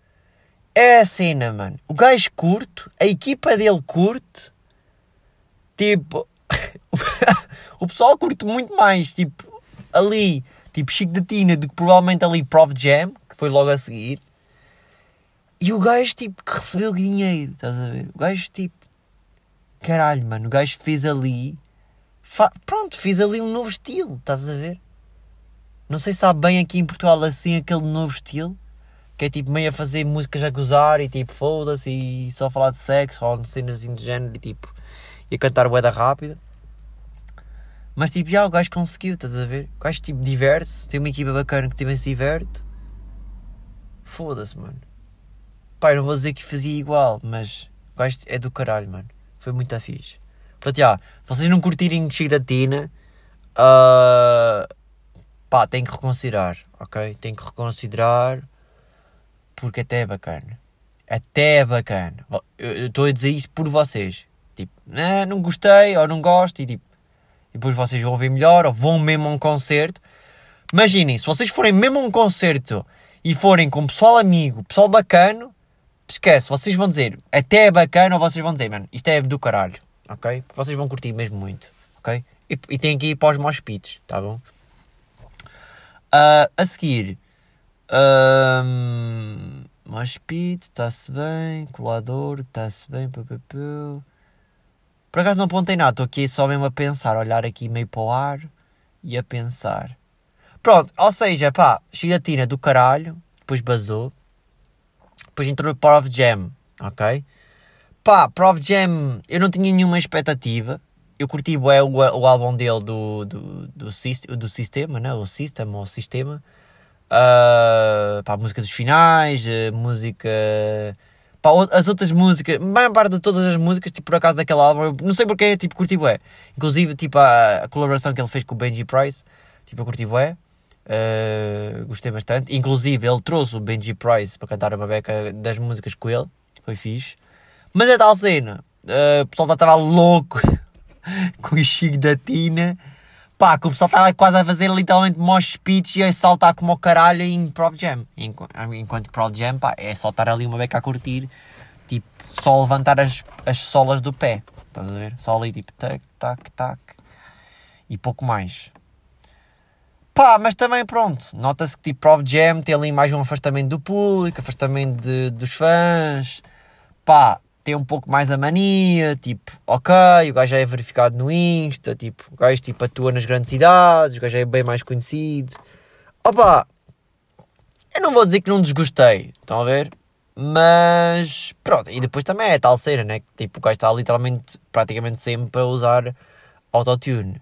É a cena, mano. O gajo curto, a equipa dele curte. Tipo. o pessoal curte muito mais. Tipo, ali tipo Chico de Tina, do que provavelmente ali Prof Jam, foi logo a seguir. E o gajo, tipo, que recebeu dinheiro, estás a ver? O gajo, tipo, caralho, mano, o gajo fez ali, fa... pronto, fez ali um novo estilo, estás a ver? Não sei se há bem aqui em Portugal assim aquele novo estilo, que é tipo meio a fazer músicas a gozar e tipo foda-se e só falar de sexo ou cenas assim do género e tipo, e a cantar boeda rápida. Mas tipo, já o gajo conseguiu, estás a ver? O gajo tipo diverte tem uma equipa bacana que também se diverte. Foda-se, mano. Pai, não vou dizer que fazia igual, mas gajo é do caralho, mano. Foi muito fixe. Portanto, já, vocês não curtirem Giratina, uh, pá, tem que reconsiderar, ok? Tem que reconsiderar porque até é bacana. Até é bacana. Eu estou a dizer isto por vocês. Tipo, não, não gostei ou não gosto e tipo, depois vocês vão ouvir melhor ou vão mesmo a um concerto. Imaginem, se vocês forem mesmo a um concerto e forem com pessoal amigo, pessoal bacano, esquece, vocês vão dizer até é bacana ou vocês vão dizer, mano, isto é do caralho, ok? Porque vocês vão curtir mesmo muito, ok? E, e tem ir para os mospitos, tá bom? Uh, a seguir, um, está-se bem, colador, está-se bem, pá, por acaso não apontei nada, estou aqui só mesmo a pensar, olhar aqui meio para o ar e a pensar. Pronto, ou seja, pá, chigatina do caralho, depois basou, depois entrou Prof Jam, ok? Pá, Prof Jam, eu não tinha nenhuma expectativa, eu curti bué, o, o álbum dele do, do, do, do sistema, né? o System, ou Sistema, uh, pá, música dos finais, uh, música Pá, as outras músicas, maior parte de todas as músicas, tipo, por acaso daquele álbum, não sei porque, tipo, curti bué. Inclusive, tipo, a, a, colaboração que ele fez com o Benji Price, tipo, eu curti bué. Uh, gostei bastante. Inclusive, ele trouxe o Benji Price para cantar uma beca das músicas com ele. Foi fixe. Mas é tal cena. Uh, o pessoal estava louco com o Chico da Tina. Pá, que o pessoal estava quase a fazer literalmente mosh speech e a saltar como o caralho em Prop Jam. Enquanto que Prop Jam, pá, é só estar ali uma beca a curtir, tipo, só levantar as, as solas do pé. Estás a ver? Só ali, tipo, tac, tac, tac. E pouco mais. Pá, mas também pronto, nota-se que tipo Prov Jam tem ali mais um afastamento do público, afastamento de, dos fãs. Pá, tem um pouco mais a mania, tipo, ok, o gajo já é verificado no Insta, tipo, o gajo tipo, atua nas grandes cidades, o gajo é bem mais conhecido. Opa, eu não vou dizer que não desgostei, estão a ver? Mas pronto, e depois também é tal cena, né? Tipo, o gajo está literalmente, praticamente sempre a usar autotune.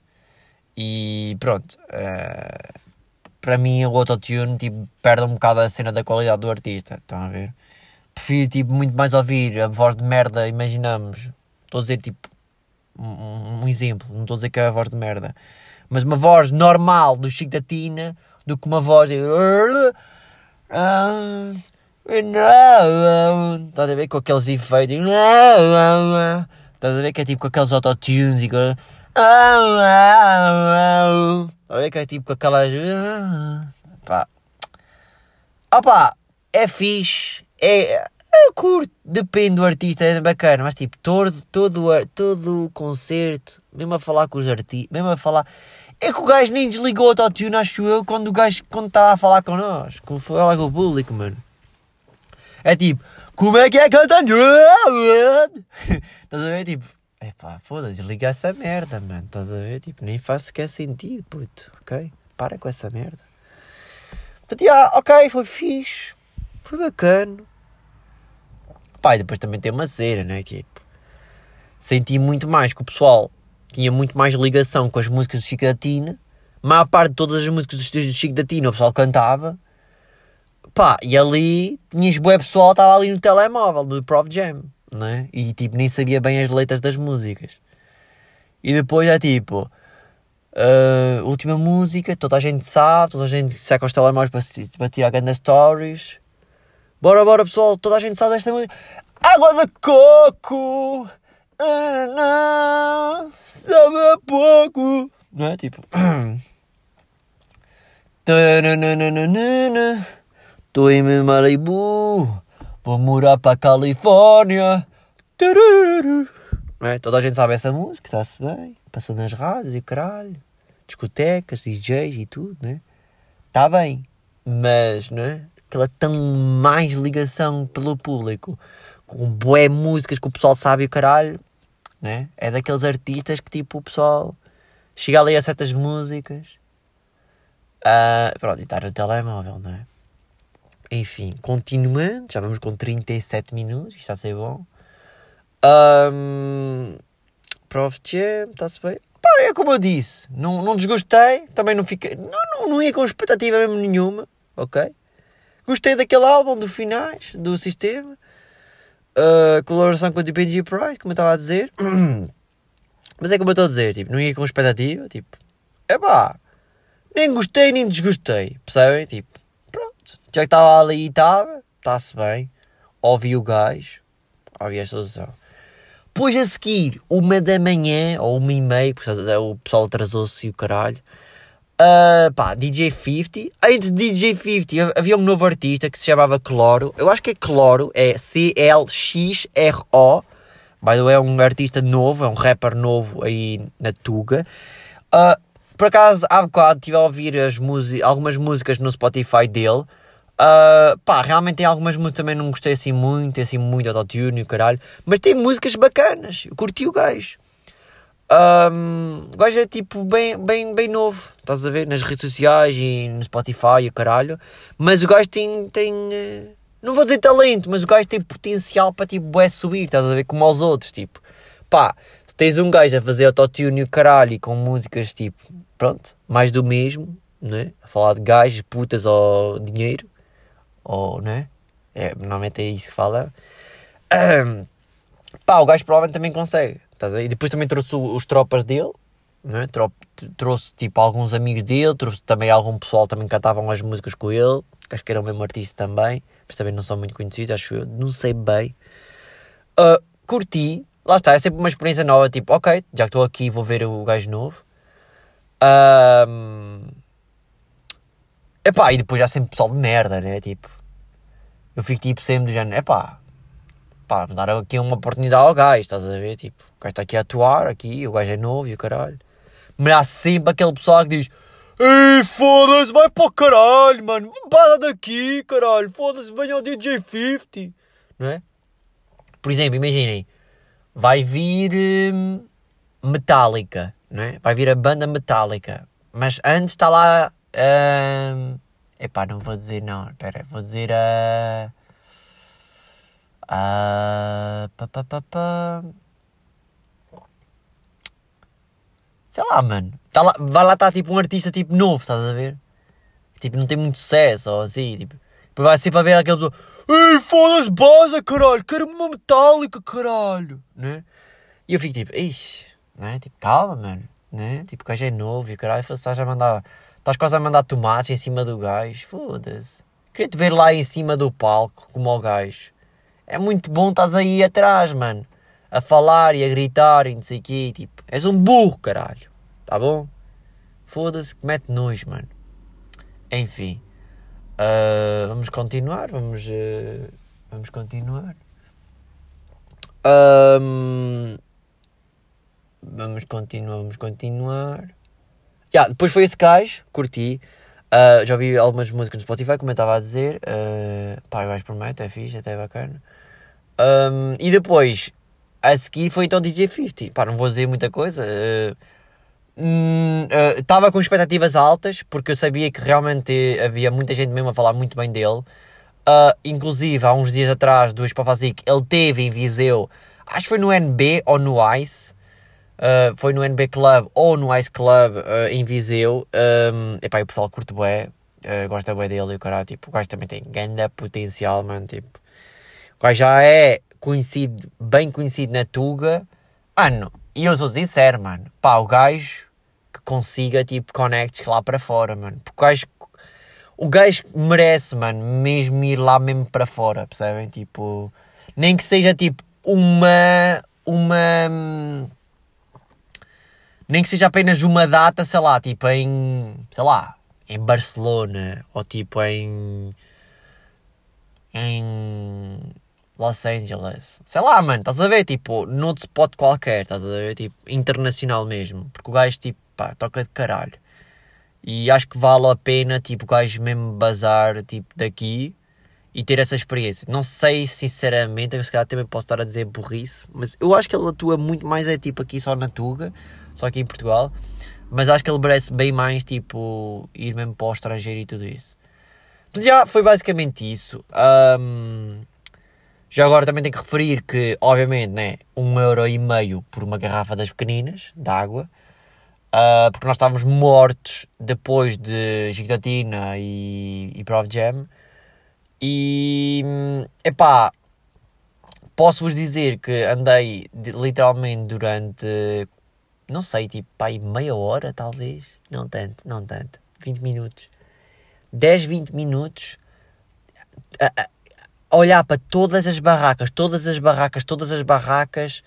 E pronto, uh, para mim o autotune tipo, perde um bocado a cena da qualidade do artista. Estão a ver? Prefiro tipo, muito mais ouvir a voz de merda, imaginamos. Estou a dizer tipo um, um exemplo, não estou a dizer que é a voz de merda, mas uma voz normal do Chico da Tina do que uma voz. Estás a ver com aqueles efeitos. Estás a ver que é tipo com aqueles autotunes e. Estás a ver que é tipo com aquelas. Pá. Opa, é fixe. É. Eu curto, depende do artista, é bacana, mas tipo, todo, todo, todo o concerto, mesmo a falar com os artistas, mesmo a falar. É que o gajo nem desligou o autotune, acho eu, quando o gajo quando está a falar nós, quando falar com o público, mano. É tipo, como é que é cantando? Estás a ver? Tipo, epá, foda-se, desliga essa merda, mano. Estás a ver? Tipo, nem faz sequer sentido, puto, ok? Para com essa merda. Portanto, yeah, ok, foi fixe, foi bacana. Pá, e depois também tem uma cena, né? Tipo, senti muito mais que o pessoal tinha muito mais ligação com as músicas do Chico da Tina. A maior parte de todas as músicas do Chico da Tina o pessoal cantava. Pá, e ali tinhas boé pessoal, estava ali no telemóvel, no Prop Jam, né? E tipo, nem sabia bem as letras das músicas. E depois é tipo, uh, última música, toda a gente sabe, toda a gente seca os telemóveis para, para tirar grandes stories. Bora, bora pessoal, toda a gente sabe desta música. Água de coco! Sabe a pouco! Não é? Tipo. Tô em Malibu, vou morar para Califórnia. Não é? Toda a gente sabe essa música, está-se bem. Passou nas rádios e caralho. Discotecas, DJs e tudo, né? Está bem. Mas, não é? aquela tão mais ligação pelo público, com boé músicas que o pessoal sabe o caralho, né? É daqueles artistas que tipo o pessoal chega ali a certas músicas. Uh, pronto, e está no telemóvel, não é? Enfim, continuando, já vamos com 37 minutos, isto está a ser bom. Um, Prof. Jam, está-se bem. Pá, é como eu disse, não, não desgostei, também não fiquei. Não, não, não ia com expectativa mesmo nenhuma, ok? Gostei daquele álbum, do finais, do sistema. Uh, colaboração com o DPG Price, como eu estava a dizer. Mas é como eu estou a dizer, tipo, não ia com expectativa, tipo, é pá, nem gostei nem desgostei, percebem? Tipo, já que estava ali e estava, está-se bem, ouvi o gajo, ouvi esta solução. Depois a seguir, uma da manhã, ou uma e meia, porque o pessoal atrasou-se e o caralho, Uh, pá, DJ 50. Antes de DJ 50 havia um novo artista que se chamava Cloro. Eu acho que é Cloro, é C-L-X-R-O. By the way, é um artista novo, é um rapper novo aí na Tuga. Uh, por acaso, há bocado estive a ouvir as algumas músicas no Spotify dele. Uh, pá, realmente tem algumas músicas também não gostei assim muito, tem assim muito autotune e o caralho. Mas tem músicas bacanas, eu curti o gajo. Um, o gajo é tipo bem, bem, bem novo, estás a ver? Nas redes sociais e no Spotify e o caralho. Mas o gajo tem, tem. Eh, não vou dizer talento, mas o gajo tem potencial para tipo é subir, estás a ver? Como aos outros, tipo. Pá, se tens um gajo a fazer autotune e o caralho e com músicas tipo, pronto, mais do mesmo, né? A falar de gajos, putas ou dinheiro, ou, né? É, normalmente é isso que fala. Um, pá, o gajo provavelmente também consegue. E depois também trouxe os tropas dele, né? trouxe tipo alguns amigos dele, trouxe também algum pessoal também cantavam as músicas com ele, que acho que era o mesmo artista também, mas também não são muito conhecidos, acho eu, não sei bem. Uh, curti, lá está, é sempre uma experiência nova, tipo, ok, já que estou aqui vou ver o gajo novo. Um, epá, e depois já sempre pessoal de merda, né? Tipo, eu fico tipo sempre do género, epá, pá, dar aqui uma oportunidade ao gajo, estás a ver? Tipo, o gajo está aqui a atuar, aqui, o gajo é novo e o caralho. Mas há sempre aquele pessoal que diz: Ei, foda-se, vai para o caralho, mano, para daqui, caralho, foda-se, venha ao DJ 50, não é? Por exemplo, imaginem, vai vir hum, Metallica, não é? Vai vir a banda Metallica, mas antes está lá. Hum, epá, não vou dizer não, espera, vou dizer a. Uh, pá, pá, pá, pá. Sei lá, mano. Tá lá, vai lá estar tá, tipo um artista tipo novo, estás a ver? tipo, não tem muito sucesso, ou assim, tipo, depois vai sempre a ver aquele pessoa, Ei, foda-se, base, caralho, quero uma metálica, caralho, né? E eu fico tipo, ixi, né? Tipo, calma, mano, né? Tipo, o gajo é novo e o caralho, estás a mandar, estás quase a mandar tomates em cima do gajo, foda-se. Queria te ver lá em cima do palco, como o gajo. É muito bom, estás aí atrás, mano. A falar e a gritar e não sei o quê, tipo, és um burro, caralho. Tá bom? Foda-se que mete nojo, mano. Enfim. Uh, vamos continuar, vamos, uh, vamos continuar. Um, vamos continuar, vamos continuar. Yeah, depois foi esse gajo, curti. Uh, já ouvi algumas músicas no Spotify, como eu estava a dizer. Uh, pá, o gajo promete, é fixe, até é bacana. Um, e depois, a seguir foi então DJ 50. Pá, não vou dizer muita coisa. Uh, estava uh, com expectativas altas porque eu sabia que realmente havia muita gente mesmo a falar muito bem dele. Uh, inclusive, há uns dias atrás, do Espafazic, ele teve em Viseu, acho que foi no NB ou no Ice. Uh, foi no NB Club ou no Ice Club uh, em Viseu. Um, epá, o pessoal curte bué, uh, gosta bué dele e o cara, tipo, o gajo também tem grande potencial, mano, tipo. O gajo já é conhecido, bem conhecido na Tuga. Mano, e eu sou sincero, mano, pá, o gajo que consiga, tipo, connects lá para fora, mano. Porque o gajo, o gajo merece, mano, mesmo ir lá mesmo para fora, percebem? Tipo, nem que seja, tipo, uma, uma, nem que seja apenas uma data, sei lá, tipo, em, sei lá, em Barcelona, ou tipo, em, em Los Angeles. Sei lá, mano, estás a ver? Tipo, noutro spot qualquer, estás a ver? Tipo, internacional mesmo. Porque o gajo, tipo, pá, toca de caralho. E acho que vale a pena, tipo, o gajo mesmo bazar, tipo, daqui e ter essa experiência. Não sei, sinceramente, se calhar também posso estar a dizer burrice, mas eu acho que ele atua muito mais, é tipo, aqui só na Tuga, só aqui em Portugal. Mas acho que ele merece bem mais, tipo, ir mesmo para o estrangeiro e tudo isso. Mas já foi basicamente isso. Um, já agora também tenho que referir que, obviamente, né, um euro e meio por uma garrafa das pequeninas, de água. Uh, porque nós estávamos mortos depois de Gigatina e, e Prof Jam. E, epá, posso-vos dizer que andei de, literalmente durante, não sei, tipo, aí meia hora talvez, não tanto, não tanto, 20 minutos, 10, 20 minutos, a, a olhar para todas as barracas, todas as barracas, todas as barracas,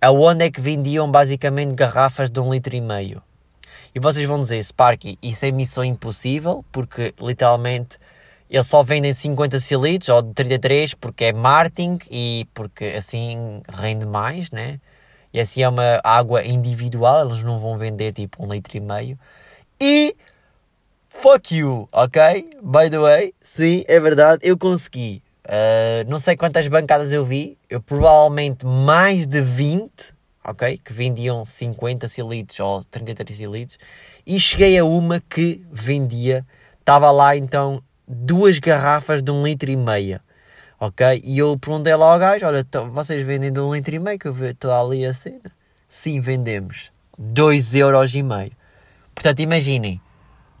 aonde é que vendiam basicamente garrafas de um litro e meio. E vocês vão dizer, Sparky, isso é missão impossível, porque literalmente eles só vendem 50 cilindros ou 33 porque é marketing e porque assim rende mais, né? E assim é uma água individual, eles não vão vender tipo um litro e meio. E fuck you, ok? By the way, sim, é verdade, eu consegui. Uh, não sei quantas bancadas eu vi, eu provavelmente mais de 20 ok? Que vendiam 50 cilindros ou 33 cilindros e cheguei a uma que vendia, estava lá então duas garrafas de um litro e meia, ok? E eu perguntei lá ao gajo, olha, vocês vendem de um litro e meio que eu estou ali a cena? Sim, vendemos. 2 euros e meio. Portanto, imaginem,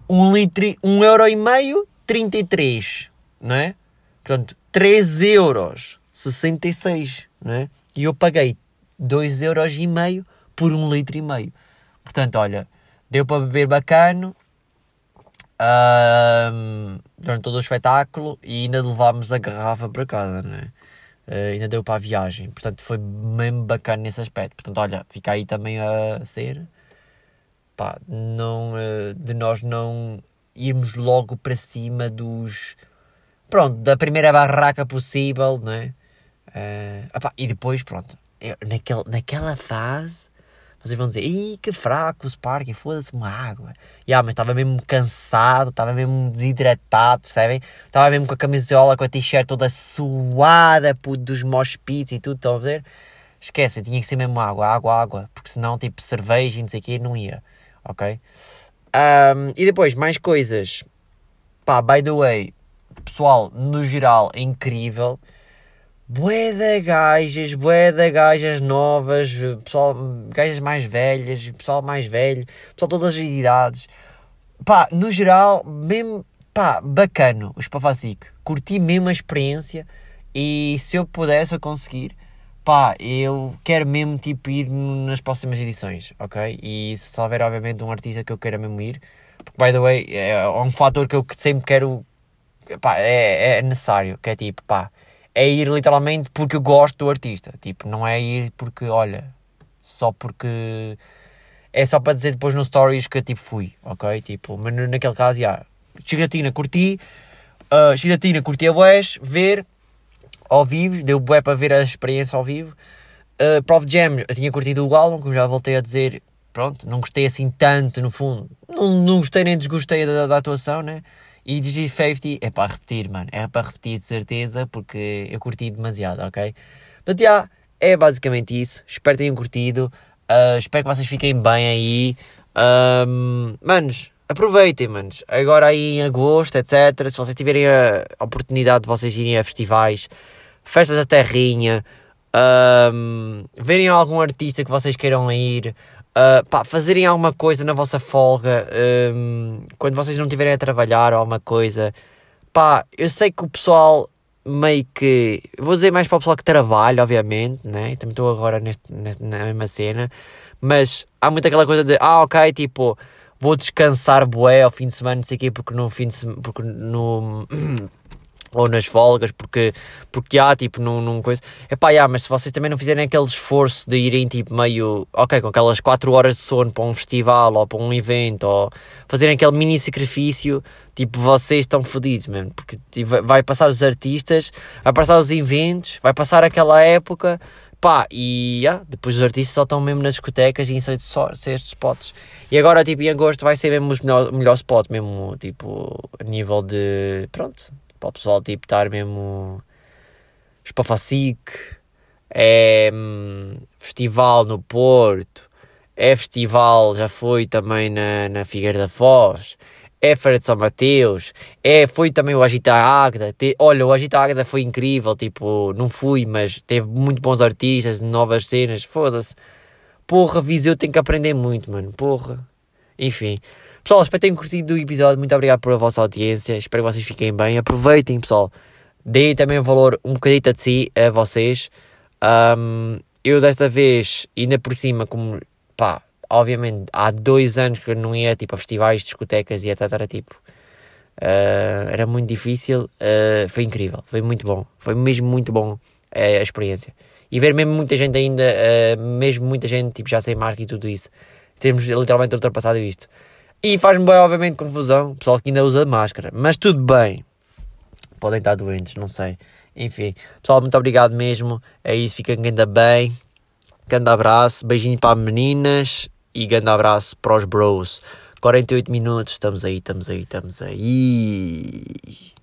um litro, um euro e meio, 33, não é? Portanto, 3 euros, 66, não é? E eu paguei 2 euros e meio por um litro e meio. Portanto, olha, deu para beber bacano um, durante todo o espetáculo e ainda levámos a garrafa para casa, né? Uh, ainda deu para a viagem, portanto foi mesmo bacana nesse aspecto. Portanto, olha, fica aí também a ser pá, não, uh, de nós não irmos logo para cima dos pronto, da primeira barraca possível, né? Uh, opá, e depois, pronto, eu, naquela fase, vocês vão dizer, ih, que fraco o Sparky, foda-se uma água. E ah, mas estava mesmo cansado, estava mesmo desidratado, percebem? Estava mesmo com a camisola, com a t-shirt toda suada puto, dos mosh pits e tudo, estão a ver? Esquece, tinha que ser mesmo água, água, água, porque senão, tipo, cerveja e não sei o quê, não ia, ok? Um, e depois, mais coisas. Pá, by the way, pessoal, no geral, incrível bué de gajas, bué de gajas novas, pessoal, gajas mais velhas, pessoal mais velho, pessoal de todas as idades. Pá, no geral, mesmo pá, bacano, o Spafasic. Curti mesmo a experiência e se eu pudesse eu conseguir, pá, eu quero mesmo tipo ir nas próximas edições, ok? E se houver obviamente um artista que eu queira mesmo ir, porque by the way, é um fator que eu sempre quero, pá, é, é necessário, que é tipo, pá, é ir literalmente porque eu gosto do artista, tipo, não é ir porque, olha, só porque é só para dizer depois no stories que tipo fui, ok? Tipo, mas naquele caso, já, yeah, curti, uh, Chigatina curti a Wes, ver ao vivo, deu bué para ver a experiência ao vivo. Uh, Prof Jam, eu tinha curtido o álbum, como já voltei a dizer, pronto, não gostei assim tanto no fundo, não, não gostei nem desgostei da, da atuação, né? E Digi50 é para repetir, mano, é para repetir de certeza, porque eu curti demasiado, ok? Portanto, já, é basicamente isso, espero que tenham curtido, uh, espero que vocês fiquem bem aí, um, manos, aproveitem, manos. Agora aí em agosto, etc. Se vocês tiverem a oportunidade de vocês irem a festivais, festas da terrinha, um, verem algum artista que vocês queiram ir, uh, pá, fazerem alguma coisa na vossa folga, um, quando vocês não estiverem a trabalhar ou alguma coisa, pá, eu sei que o pessoal meio que, vou dizer mais para o pessoal que trabalha, obviamente, né? Também estou agora neste, neste, na mesma cena, mas há muito aquela coisa de, ah, ok, tipo, vou descansar bué ao fim de semana, não sei o quê, porque no fim de semana, porque no... ou nas folgas, porque, porque há, tipo, num, num coisa... Epá, yeah, mas se vocês também não fizerem aquele esforço de irem, tipo, meio... Ok, com aquelas 4 horas de sono para um festival, ou para um evento, ou fazerem aquele mini sacrifício, tipo, vocês estão fodidos, mesmo, porque tipo, vai passar os artistas, vai passar os eventos, vai passar aquela época Pá, e yeah, depois os artistas só estão mesmo nas discotecas e em certos spots. E agora, tipo, em agosto vai ser mesmo os melhores melhor spots, mesmo, tipo, a nível de, pronto, para o pessoal, tipo, estar mesmo Espafacic, é hum, festival no Porto, é festival, já foi também na, na Figueira da Foz, é Feira de São Mateus, é, foi também o Agita Águeda. Olha, o Agita Águeda foi incrível, tipo, não fui, mas teve muito bons artistas, novas cenas, foda-se. Porra, Viseu tem que aprender muito, mano, porra. Enfim. Pessoal, espero que tenham curtido o episódio, muito obrigado pela vossa audiência, espero que vocês fiquem bem, aproveitem, pessoal. Deem também valor um bocadito de si a vocês. Um, eu desta vez, ainda por cima, como, pá, obviamente, há dois anos que eu não ia tipo, a festivais, discotecas e etc. Tipo, uh, era muito difícil. Uh, foi incrível, foi muito bom. Foi mesmo muito bom uh, a experiência. E ver mesmo muita gente ainda, mesmo muita gente tipo, já sem marca e tudo isso. Temos literalmente ultrapassado isto. E faz-me bem, obviamente, confusão. Pessoal que ainda usa máscara. Mas tudo bem. Podem estar doentes, não sei. Enfim, pessoal, muito obrigado mesmo. É isso, fiquem ainda bem. Grande abraço, beijinho para as meninas e grande abraço para os bros. 48 minutos, estamos aí, estamos aí, estamos aí.